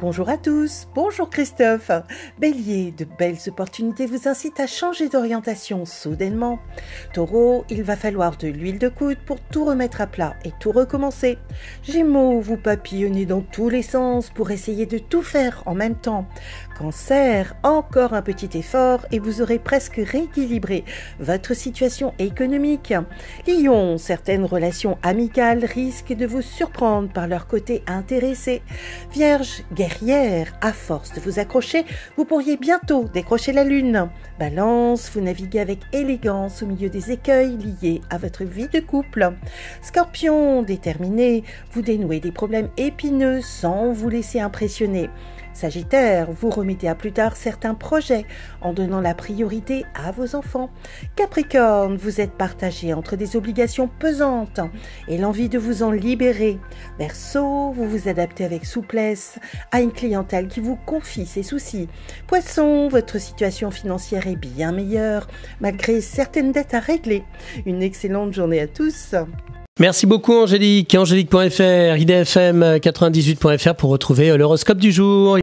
Bonjour à tous, bonjour Christophe. Bélier, de belles opportunités vous incitent à changer d'orientation soudainement. Taureau, il va falloir de l'huile de coude pour tout remettre à plat et tout recommencer. Gémeaux, vous papillonnez dans tous les sens pour essayer de tout faire en même temps. Cancer, encore un petit effort et vous aurez presque rééquilibré votre situation économique. Lion, certaines relations amicales risquent de vous surprendre par leur côté intéressé. Vierge, guerrière, à force de vous accrocher, vous pourriez bientôt décrocher la lune. Balance, vous naviguez avec élégance au milieu des écueils liés à votre vie de couple. Scorpion, déterminé, vous dénouez des problèmes épineux sans vous laisser impressionner. Sagittaire, vous remettez à plus tard certains projets en donnant la priorité à vos enfants. Capricorne, vous êtes partagé entre des obligations pesantes et l'envie de vous en libérer. Verseau, vous vous adaptez avec souplesse à une clientèle qui vous confie ses soucis. Poisson, votre situation financière est bien meilleure malgré certaines dettes à régler. Une excellente journée à tous. Merci beaucoup Angélique. Angélique.fr, idfm98.fr pour retrouver l'horoscope du jour.